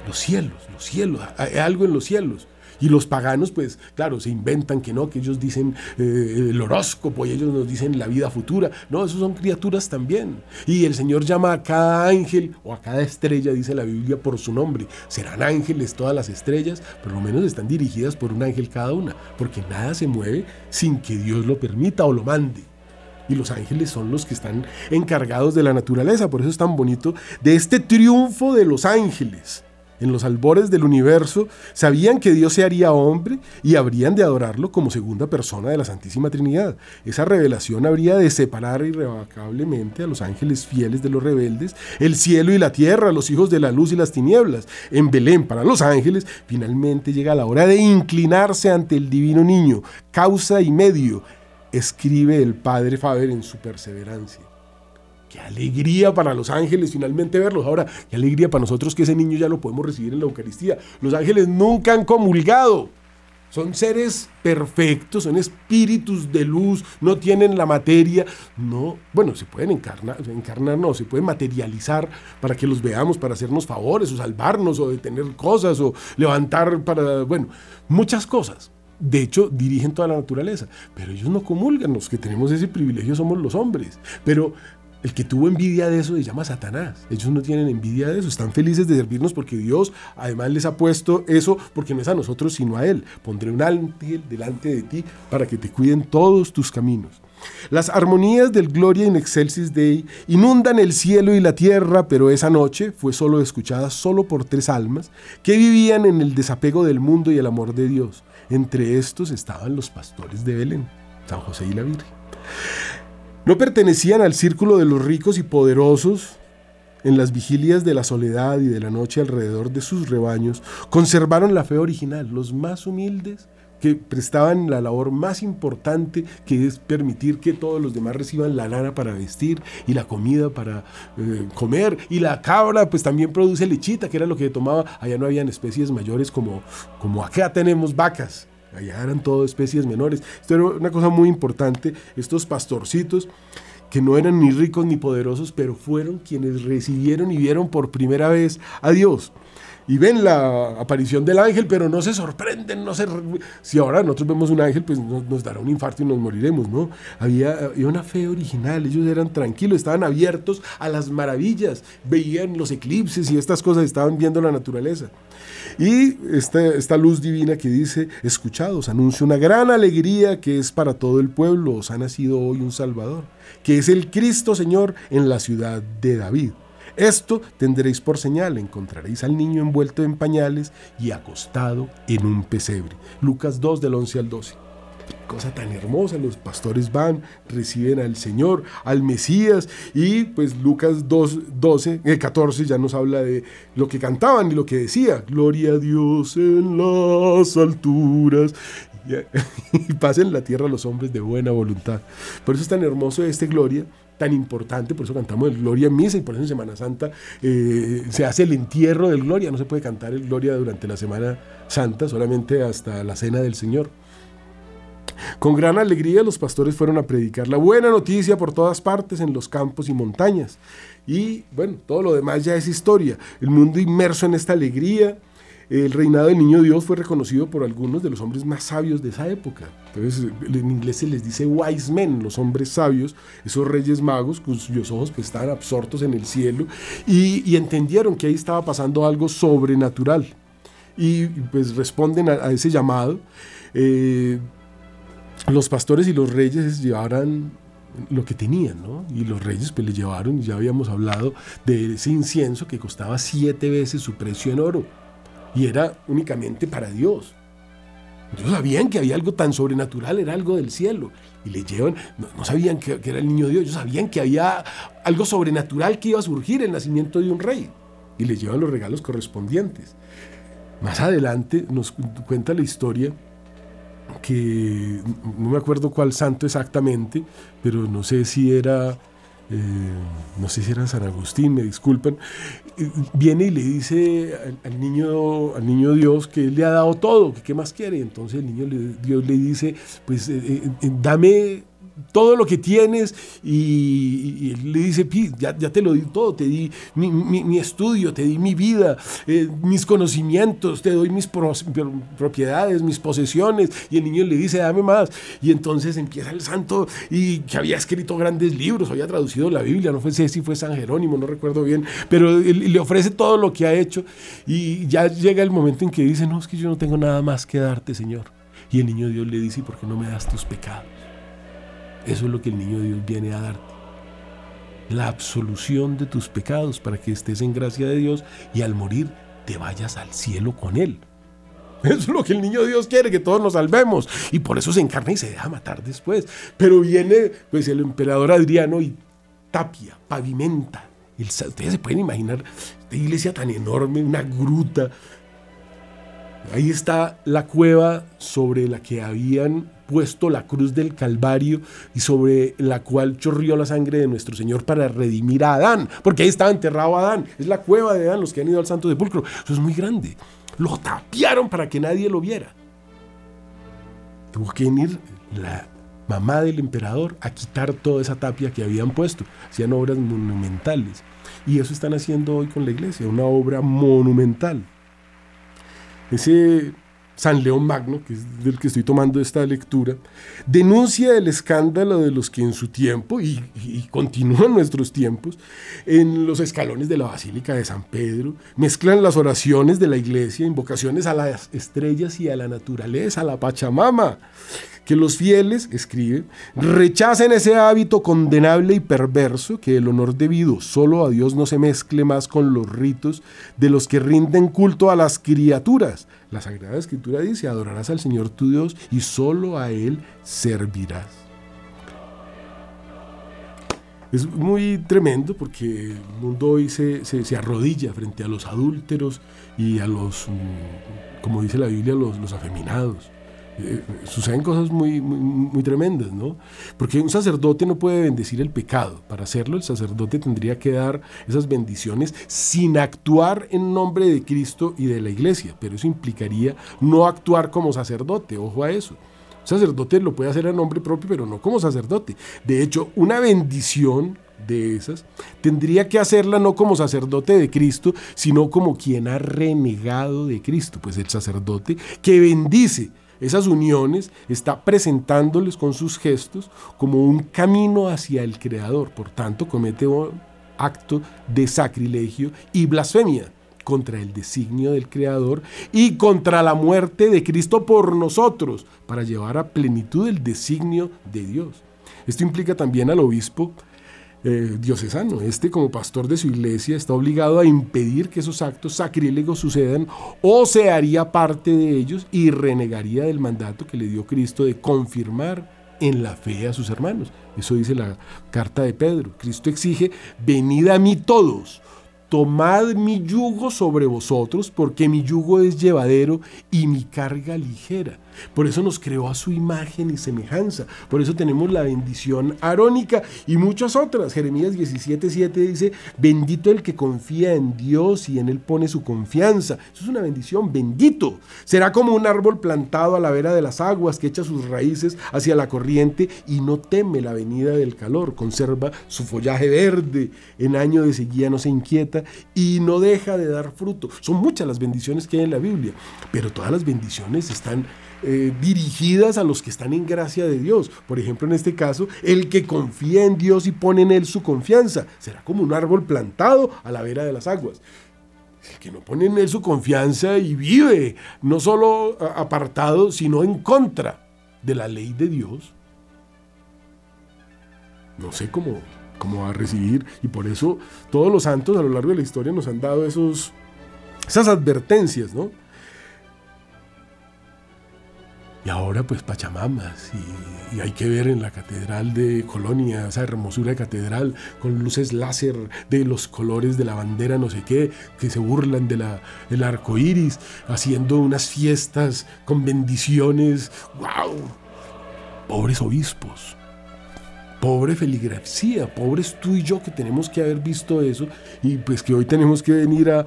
Los cielos, los cielos, hay algo en los cielos. Y los paganos, pues claro, se inventan que no, que ellos dicen eh, el horóscopo y ellos nos dicen la vida futura. No, esos son criaturas también. Y el Señor llama a cada ángel o a cada estrella, dice la Biblia, por su nombre. Serán ángeles todas las estrellas, por lo menos están dirigidas por un ángel cada una, porque nada se mueve sin que Dios lo permita o lo mande y los ángeles son los que están encargados de la naturaleza. Por eso es tan bonito de este triunfo de los ángeles en los albores del universo, sabían que Dios se haría hombre y habrían de adorarlo como segunda persona de la Santísima Trinidad. Esa revelación habría de separar irrevocablemente a los ángeles fieles de los rebeldes, el cielo y la tierra, los hijos de la luz y las tinieblas. En Belén, para los ángeles, finalmente llega la hora de inclinarse ante el divino niño, causa y medio, escribe el padre Faber en su perseverancia. Qué alegría para los ángeles finalmente verlos. Ahora, qué alegría para nosotros que ese niño ya lo podemos recibir en la Eucaristía. Los ángeles nunca han comulgado. Son seres perfectos, son espíritus de luz, no tienen la materia. No, bueno, se pueden encarnar, encarnar no, se pueden materializar para que los veamos, para hacernos favores o salvarnos o detener cosas o levantar para, bueno, muchas cosas. De hecho, dirigen toda la naturaleza, pero ellos no comulgan, los que tenemos ese privilegio somos los hombres. Pero el que tuvo envidia de eso se llama Satanás. Ellos no tienen envidia de eso, están felices de servirnos porque Dios además les ha puesto eso, porque no es a nosotros sino a Él. Pondré un ángel delante de ti para que te cuiden todos tus caminos. Las armonías del Gloria in Excelsis Dei inundan el cielo y la tierra, pero esa noche fue solo escuchada solo por tres almas que vivían en el desapego del mundo y el amor de Dios. Entre estos estaban los pastores de Belén, San José y la Virgen. No pertenecían al círculo de los ricos y poderosos. En las vigilias de la soledad y de la noche alrededor de sus rebaños, conservaron la fe original, los más humildes que prestaban la labor más importante que es permitir que todos los demás reciban la lana para vestir y la comida para eh, comer. Y la cabra pues también produce lechita que era lo que tomaba. Allá no habían especies mayores como como acá tenemos vacas Allá eran todo especies menores. Esto era una cosa muy importante. Estos pastorcitos que no eran ni ricos ni poderosos, pero fueron quienes recibieron y vieron por primera vez a Dios. Y ven la aparición del ángel, pero no se sorprenden, no se... Si ahora nosotros vemos un ángel, pues nos, dará un infarto y nos moriremos, ¿no? Había, había, una fe original, ellos eran tranquilos, estaban abiertos a las maravillas, veían los eclipses y estas cosas, estaban viendo la naturaleza. Y esta, esta luz divina que dice, escuchados, anuncia una gran alegría que es para todo el pueblo, os ha nacido hoy un Salvador, que es el Cristo Señor en la ciudad de David. Esto tendréis por señal, encontraréis al niño envuelto en pañales y acostado en un pesebre. Lucas 2 del 11 al 12 cosa tan hermosa. Los pastores van, reciben al Señor, al Mesías, y pues Lucas 2, 12, 14 ya nos habla de lo que cantaban y lo que decía. Gloria a Dios en las alturas. Y pasen la tierra los hombres de buena voluntad. Por eso es tan hermoso este Gloria tan importante, por eso cantamos el Gloria en misa y por eso en Semana Santa eh, se hace el entierro del Gloria, no se puede cantar el Gloria durante la Semana Santa, solamente hasta la Cena del Señor. Con gran alegría los pastores fueron a predicar la buena noticia por todas partes en los campos y montañas. Y bueno, todo lo demás ya es historia. El mundo inmerso en esta alegría. el reinado del niño Dios fue reconocido por algunos de los hombres más sabios de esa época. Entonces, en inglés se les dice wise men, los hombres sabios, esos reyes magos cuyos ojos pues, estaban absortos en el cielo y, entendieron que ahí estaba pasando algo sobrenatural. Y pues responden a, ese llamado. Eh, los pastores y los reyes llevaran lo que tenían, ¿no? Y los reyes pues le llevaron, ya habíamos hablado de ese incienso que costaba siete veces su precio en oro y era únicamente para Dios. Ellos sabían que había algo tan sobrenatural, era algo del cielo. Y le llevan, no, sabían que, era el niño Dios, ellos sabían que había algo sobrenatural que iba a surgir, el nacimiento de un rey. Y le llevan los regalos correspondientes. Más adelante nos cuenta la historia que no me acuerdo cuál santo exactamente, pero no sé si era eh, no sé si era San Agustín, me disculpan, eh, viene y le dice al, niño, al niño Dios que él le ha dado todo, que qué más quiere. Entonces el niño Dios le dice, pues eh, dame todo lo que tienes y, le dice, ya, ya, te lo di todo, te di mi, estudio, te di mi vida, eh, mis conocimientos, te doy mis propiedades, mis posesiones. Y el niño le dice, dame más. Y entonces empieza el santo y que había escrito grandes libros, había traducido la Biblia, no sé si fue San Jerónimo, no recuerdo bien, pero le ofrece todo lo que ha hecho y ya llega el momento en que dice, no, es que yo no tengo nada más que darte, Señor. Y el niño Dios le dice, ¿y por qué no me das tus pecados? Eso es lo que el niño Dios viene a darte. La absolución de tus pecados para que estés en gracia de Dios y al morir te vayas al cielo con Él. Eso es lo que el niño Dios quiere, que todos nos salvemos. Y por eso se encarna y se deja matar después. Pero viene pues el emperador Adriano y tapia, pavimenta. ustedes se pueden imaginar esta iglesia tan enorme, una gruta. Ahí está la cueva sobre la que habían puesto la cruz del Calvario y sobre la cual chorrió la sangre de nuestro Señor para redimir a Adán, porque ahí estaba enterrado Adán, es la cueva de Adán, los que han ido al Santo Sepulcro, eso es muy grande, lo tapiaron para que nadie lo viera. Tuvo que venir la mamá del emperador a quitar toda esa tapia que habían puesto, hacían obras monumentales. Y eso están haciendo hoy con la iglesia, una obra monumental. Ese San León Magno, que es del que estoy tomando esta lectura, denuncia el escándalo de los que en su tiempo, y, y continúan nuestros tiempos, en los escalones de la Basílica de San Pedro, mezclan las oraciones de la iglesia, invocaciones a las estrellas y a la naturaleza, a la Pachamama, que los fieles, escribe, rechacen ese hábito condenable y perverso, que el honor debido solo a Dios no se mezcle más con los ritos de los que rinden culto a las criaturas. La Sagrada Escritura dice, adorarás al Señor tu Dios y solo a Él servirás. Es muy tremendo porque el mundo hoy se, arrodilla frente a los adúlteros y a los, mm, como dice la Biblia, los, los afeminados. Eh, suceden cosas muy, muy, tremendas, ¿no? Porque un sacerdote no puede bendecir el pecado. Para hacerlo, el sacerdote tendría que dar esas bendiciones sin actuar en nombre de Cristo y de la iglesia. Pero eso implicaría no actuar como sacerdote, ojo a eso. Un sacerdote lo puede hacer a nombre propio, pero no como sacerdote. De hecho, una bendición de esas, tendría que hacerla no como sacerdote de Cristo, sino como quien ha renegado de Cristo, pues el sacerdote que bendice esas uniones está presentándoles con sus gestos como un camino hacia el Creador. Por tanto, comete un acto de sacrilegio y blasfemia contra el designio del Creador y contra la muerte de Cristo por nosotros, para llevar a plenitud el designio de Dios. Esto implica también al obispo eh, diocesano. Este como pastor de su iglesia está obligado a impedir que esos actos sacrílegos sucedan o se haría parte de ellos y renegaría del mandato que le dio Cristo de confirmar en la fe a sus hermanos. Eso dice la carta de Pedro. Cristo exige, venid a mí todos, tomad mi yugo sobre vosotros, porque mi yugo es llevadero y mi carga ligera. Por eso nos creó a su imagen y semejanza. Por eso tenemos la bendición arónica y muchas otras. Jeremías 17:7 dice, bendito el que confía en Dios y en él pone su confianza. Eso es una bendición, bendito. Será como un árbol plantado a la vera de las aguas que echa sus raíces hacia la corriente y no teme la venida del calor. Conserva su follaje verde. En año de sequía no se inquieta y no deja de dar fruto. Son muchas las bendiciones que hay en la Biblia, pero todas las bendiciones están eh, dirigidas a los que están en gracia de Dios. Por ejemplo, en este caso, el que confía en Dios y pone en él su confianza será como un árbol plantado a la vera de las aguas. El que no pone en él su confianza y vive no solo apartado, sino en contra de la ley de Dios, no sé cómo, cómo va a recibir. Y por eso todos los santos a lo largo de la historia nos han dado esos, esas advertencias, ¿no? Y ahora pues Pachamamas y, y, hay que ver en la catedral de Colonia, esa hermosura de catedral con luces láser de los colores de la bandera no sé qué, que se burlan del de arco iris, haciendo unas fiestas con bendiciones. ¡Wow! Pobres obispos, pobre feligrafía, pobres tú y yo que tenemos que haber visto eso y pues que hoy tenemos que venir a,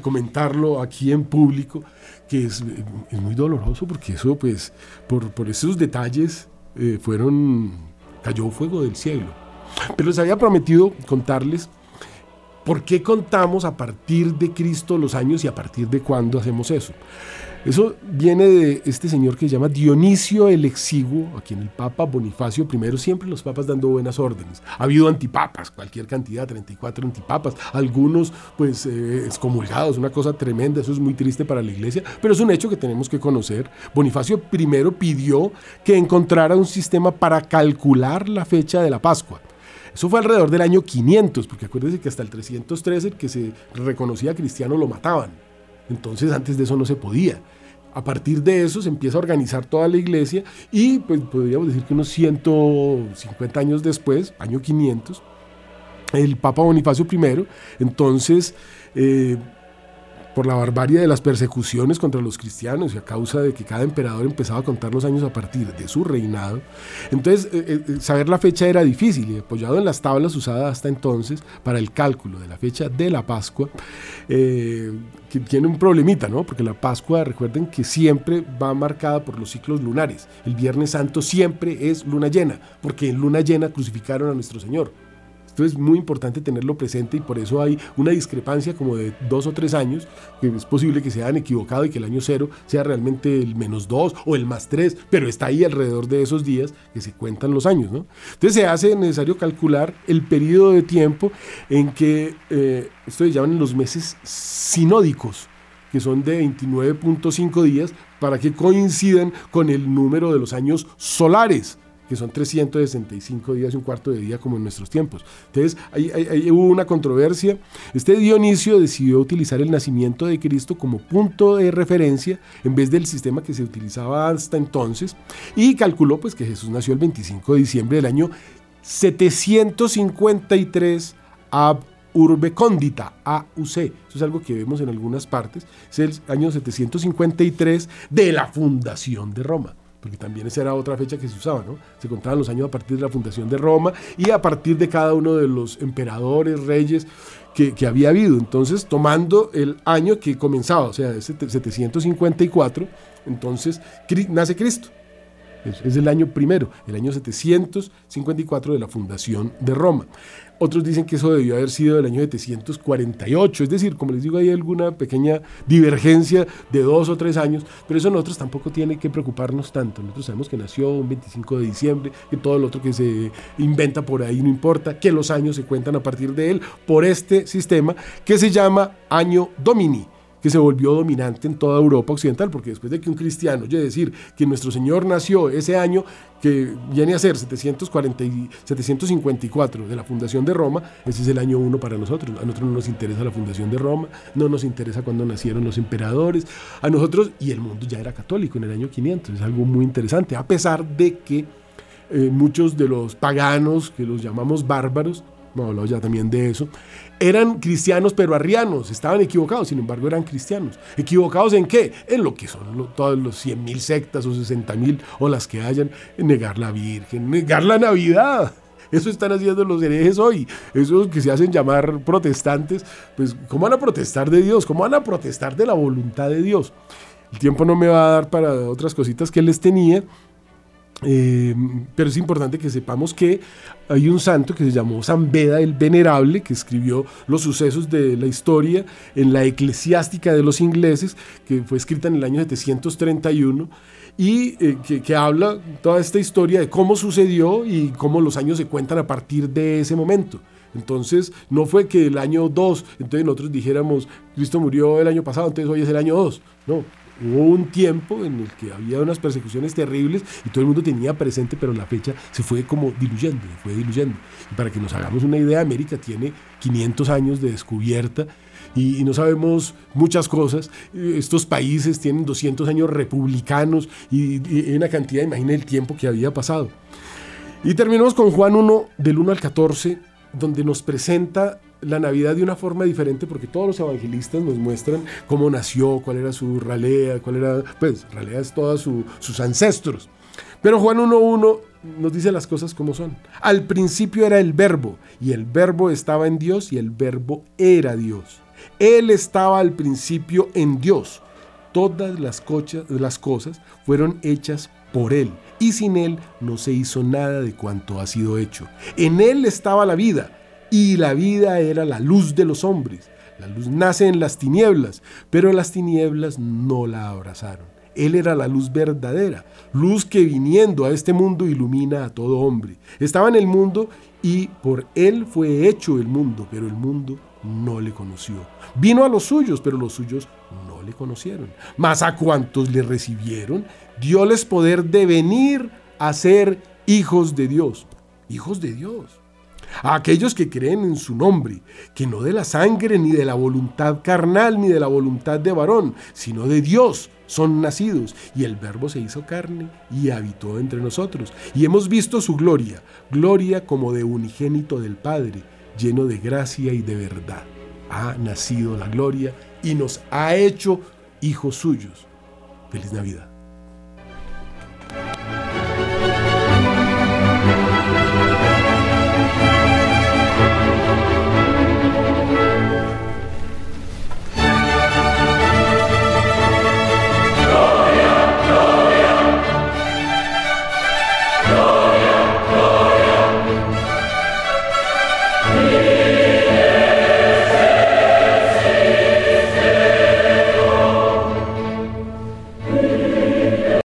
comentarlo aquí en público que es, muy doloroso porque eso, pues, por, por esos detalles eh, fueron, cayó fuego del cielo. Pero les había prometido contarles por qué contamos a partir de Cristo los años y a partir de cuándo hacemos eso. Eso viene de este señor que se llama Dionisio el Exiguo, a quien el Papa Bonifacio I, siempre los papas dando buenas órdenes. Ha habido antipapas, cualquier cantidad, 34 antipapas, algunos pues eh, excomulgados, una cosa tremenda, eso es muy triste para la iglesia, pero es un hecho que tenemos que conocer. Bonifacio I pidió que encontrara un sistema para calcular la fecha de la Pascua. Eso fue alrededor del año 500, porque acuérdense que hasta el 313 el que se reconocía cristiano lo mataban. Entonces antes de eso no se podía. A partir de eso se empieza a organizar toda la iglesia y pues podríamos decir que unos 150 años después, año 500, el Papa Bonifacio I, entonces eh, por la barbarie de las persecuciones contra los cristianos y a causa de que cada emperador empezaba a contar los años a partir de su reinado. Entonces, eh, eh, saber la fecha era difícil y apoyado en las tablas usadas hasta entonces para el cálculo de la fecha de la Pascua, tiene un problemita, ¿no? Porque la Pascua, recuerden que siempre va marcada por los ciclos lunares. El Viernes Santo siempre es luna llena, porque en luna llena crucificaron a nuestro Señor. Entonces es muy importante tenerlo presente y por eso hay una discrepancia como de dos o tres años, que es posible que se hayan equivocado y que el año cero sea realmente el menos dos o el más tres, pero está ahí alrededor de esos días que se cuentan los años. ¿no? Entonces se hace necesario calcular el periodo de tiempo en que, eh, esto se llaman los meses sinódicos, que son de 29.5 días, para que coincidan con el número de los años solares que son 365 días y un cuarto de día como en nuestros tiempos. Entonces, ahí, hubo una controversia. Este Dionisio decidió utilizar el nacimiento de Cristo como punto de referencia en vez del sistema que se utilizaba hasta entonces y calculó pues que Jesús nació el 25 de diciembre del año 753 ab urbe condita, AUC. Eso es algo que vemos en algunas partes. Es el año 753 de la fundación de Roma porque también esa era otra fecha que se usaba, ¿no? Se contaban los años a partir de la fundación de Roma y a partir de cada uno de los emperadores, reyes que, había habido. Entonces, tomando el año que comenzaba, o sea, 754, entonces nace Cristo. Es, el año primero, el año 754 de la fundación de Roma. Otros dicen que eso debió haber sido del año 748, es decir, como les digo, hay alguna pequeña divergencia de dos o tres años, pero eso nosotros tampoco tiene que preocuparnos tanto. Nosotros sabemos que nació un 25 de diciembre, que todo lo otro que se inventa por ahí no importa, que los años se cuentan a partir de él por este sistema que se llama año domini que se volvió dominante en toda Europa occidental, porque después de que un cristiano oye decir que nuestro Señor nació ese año que viene a ser 740 754 de la fundación de Roma, ese es el año uno para nosotros. A nosotros no nos interesa la fundación de Roma, no nos interesa cuando nacieron los emperadores, a nosotros, y el mundo ya era católico en el año 500, es algo muy interesante, a pesar de que eh, muchos de los paganos, que los llamamos bárbaros, hemos hablado ya también de eso, eran cristianos pero arrianos, estaban equivocados, sin embargo eran cristianos. ¿Equivocados en qué? En lo que son todos los 100.000 sectas o 60.000 o las que hayan, en negar la Virgen, negar la Navidad. Eso están haciendo los herejes hoy. Esos que se hacen llamar protestantes, pues ¿cómo van a protestar de Dios? ¿Cómo van a protestar de la voluntad de Dios? El tiempo no me va a dar para otras cositas que les tenía, Eh, pero es importante que sepamos que hay un santo que se llamó San Beda el Venerable, que escribió los sucesos de la historia en la eclesiástica de los ingleses, que fue escrita en el año 731, y eh, que, que, habla toda esta historia de cómo sucedió y cómo los años se cuentan a partir de ese momento. Entonces, no fue que el año 2, entonces nosotros dijéramos, Cristo murió el año pasado, entonces hoy es el año 2. No, hubo un tiempo en el que había unas persecuciones terribles y todo el mundo tenía presente, pero la fecha se fue como diluyendo, se fue diluyendo. Y para que nos hagamos una idea, América tiene 500 años de descubierta y, no sabemos muchas cosas. Estos países tienen 200 años republicanos y, y una cantidad, imagina el tiempo que había pasado. Y terminamos con Juan 1, del 1 al 14, donde nos presenta la Navidad de una forma diferente porque todos los evangelistas nos muestran cómo nació, cuál era su ralea, cuál era, pues ralea es todos sus ancestros. Pero Juan 1.1 nos dice las cosas como son. Al principio era el verbo y el verbo estaba en Dios y el verbo era Dios. Él estaba al principio en Dios. Todas las, las cosas fueron hechas por Él y sin Él no se hizo nada de cuanto ha sido hecho. En Él estaba la vida y la vida era la luz de los hombres. La luz nace en las tinieblas, pero las tinieblas no la abrazaron. Él era la luz verdadera, luz que viniendo a este mundo ilumina a todo hombre. Estaba en el mundo y por Él fue hecho el mundo, pero el mundo no le conoció. Vino a los suyos, pero los suyos no le conocieron. Mas a cuantos le recibieron, dióles poder de venir a ser hijos de Dios. Hijos de Dios a aquellos que creen en su nombre, que no de la sangre ni de la voluntad carnal ni de la voluntad de varón, sino de Dios son nacidos. Y el Verbo se hizo carne y habitó entre nosotros. Y hemos visto su gloria, gloria como de unigénito del Padre, lleno de gracia y de verdad. Ha nacido la gloria y nos ha hecho hijos suyos. Feliz Navidad.